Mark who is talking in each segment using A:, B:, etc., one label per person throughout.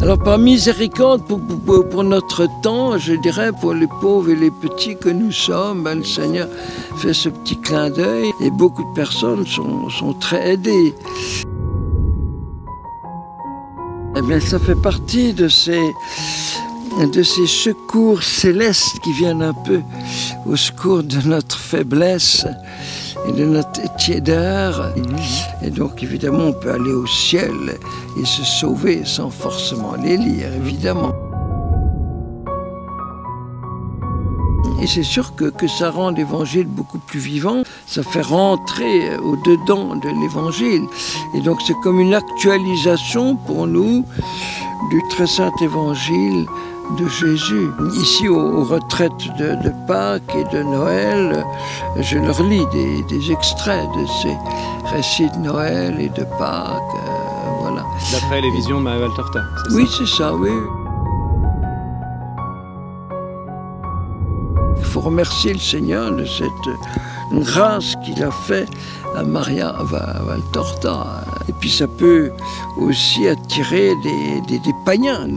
A: Alors par miséricorde pour, notre temps, je dirais pour les pauvres et les petits que nous sommes, ben, le Seigneur fait ce petit clin d'œil et beaucoup de personnes sont très aidées. Eh bien, ça fait partie de ces, de ces secours célestes qui viennent un peu au secours de notre faiblesse et de notre tiédeur. Et donc, évidemment, on peut aller au ciel et se sauver sans forcément les lire, évidemment. Et c'est sûr que, que ça rend l'évangile beaucoup plus vivant, ça fait rentrer au-dedans de l'évangile. Et donc c'est comme une actualisation pour nous du très saint évangile de Jésus. Ici, aux, retraites de, de Pâques et de Noël, je leur lis des, des extraits de ces récits de Noël et de Pâques. euh, voilà.
B: D'après les visions de Marie Valtorta. c'est
A: Oui, c'est ça, oui. Il faut remercier le Seigneur de cette grâce qu'il a fait à Maria Va- Valtorta. Et puis ça peut aussi attirer des, des- des païens.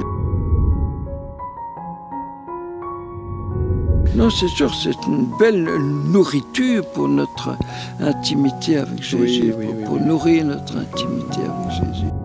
A: Non, c'est sûr, c'est une belle nourriture pour notre intimité avec Jésus,
B: oui,
A: pour,
B: oui,
A: pour
B: oui.
A: nourrir notre intimité avec Jésus.